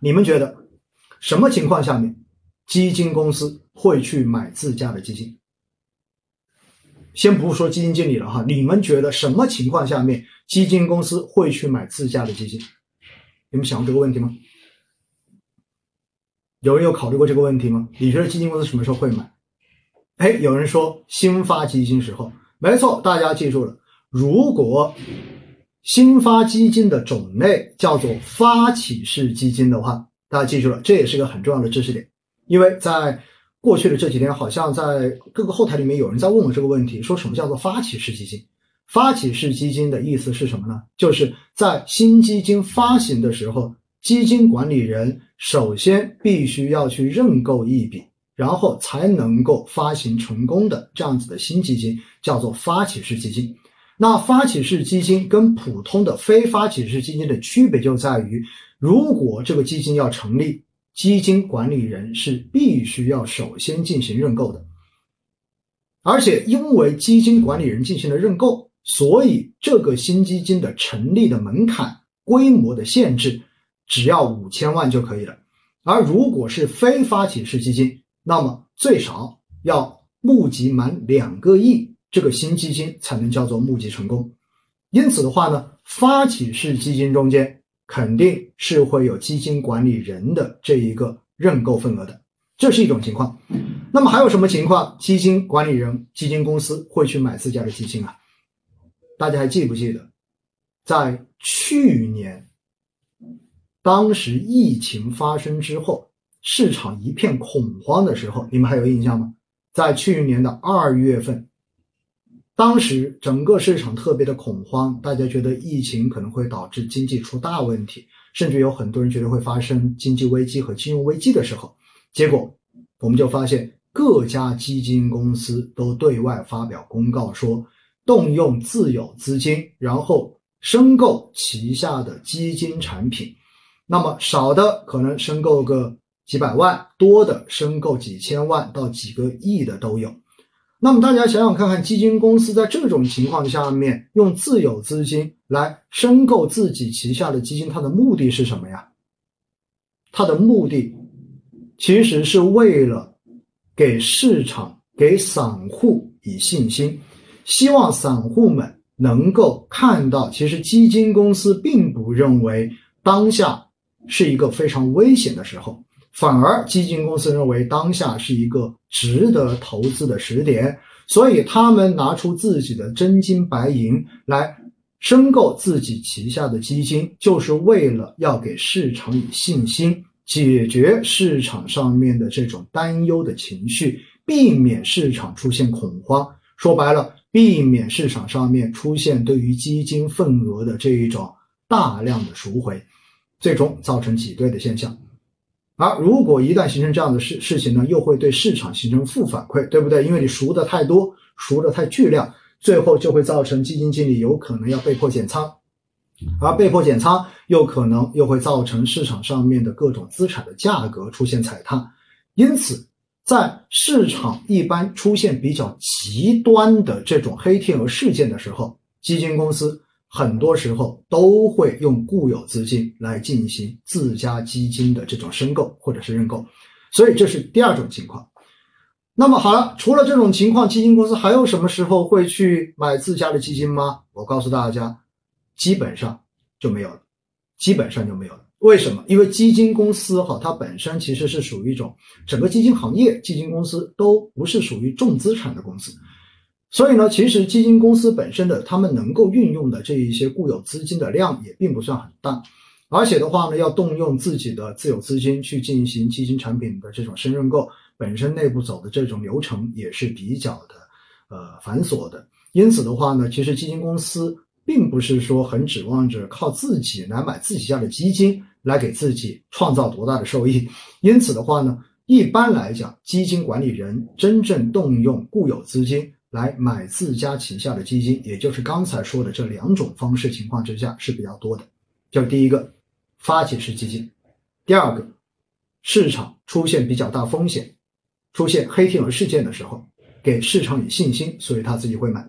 你们觉得什么情况下面基金公司会去买自家的基金？先不说基金经理了哈，你们觉得什么情况下面基金公司会去买自家的基金？你们想过这个问题吗？有人有考虑过这个问题吗？你觉得基金公司什么时候会买？哎，有人说新发基金时候，没错，大家记住了，如果新发基金的种类叫做发起式基金的话，大家记住了，这也是个很重要的知识点，因为在过去的这几天，好像在各个后台里面有人在问我这个问题，说什么叫做发起式基金？发起式基金的意思是什么呢？就是在新基金发行的时候，基金管理人首先必须要去认购一笔，然后才能够发行成功的这样子的新基金，叫做发起式基金。那发起式基金跟普通的非发起式基金的区别就在于，如果这个基金要成立，基金管理人是必须要首先进行认购的，而且因为基金管理人进行了认购。所以，这个新基金的成立的门槛、规模的限制，只要五千万就可以了。而如果是非发起式基金，那么最少要募集满两个亿，这个新基金才能叫做募集成功。因此的话呢，发起式基金中间肯定是会有基金管理人的这一个认购份额的，这是一种情况。那么还有什么情况，基金管理人、基金公司会去买自家的基金啊？大家还记不记得，在去年，当时疫情发生之后，市场一片恐慌的时候，你们还有印象吗？在去年的二月份，当时整个市场特别的恐慌，大家觉得疫情可能会导致经济出大问题，甚至有很多人觉得会发生经济危机和金融危机的时候，结果我们就发现各家基金公司都对外发表公告说。动用自有资金，然后申购旗下的基金产品，那么少的可能申购个几百万，多的申购几千万到几个亿的都有。那么大家想想看看，基金公司在这种情况下面用自有资金来申购自己旗下的基金，它的目的是什么呀？它的目的其实是为了给市场、给散户以信心。希望散户们能够看到，其实基金公司并不认为当下是一个非常危险的时候，反而基金公司认为当下是一个值得投资的时点，所以他们拿出自己的真金白银来申购自己旗下的基金，就是为了要给市场以信心，解决市场上面的这种担忧的情绪，避免市场出现恐慌。说白了。避免市场上面出现对于基金份额的这一种大量的赎回，最终造成挤兑的现象。而如果一旦形成这样的事事情呢，又会对市场形成负反馈，对不对？因为你赎的太多，赎的太巨量，最后就会造成基金经理有可能要被迫减仓，而被迫减仓又可能又会造成市场上面的各种资产的价格出现踩踏，因此。在市场一般出现比较极端的这种黑天鹅事件的时候，基金公司很多时候都会用固有资金来进行自家基金的这种申购或者是认购，所以这是第二种情况。那么好了，除了这种情况，基金公司还有什么时候会去买自家的基金吗？我告诉大家，基本上就没有了，基本上就没有了。为什么？因为基金公司哈，它本身其实是属于一种整个基金行业，基金公司都不是属于重资产的公司，所以呢，其实基金公司本身的他们能够运用的这一些固有资金的量也并不算很大，而且的话呢，要动用自己的自有资金去进行基金产品的这种深认购，本身内部走的这种流程也是比较的呃繁琐的，因此的话呢，其实基金公司并不是说很指望着靠自己来买自己家的基金。来给自己创造多大的收益？因此的话呢，一般来讲，基金管理人真正动用固有资金来买自家旗下的基金，也就是刚才说的这两种方式情况之下是比较多的。就第一个，发起式基金；第二个，市场出现比较大风险、出现黑天鹅事件的时候，给市场以信心，所以他自己会买。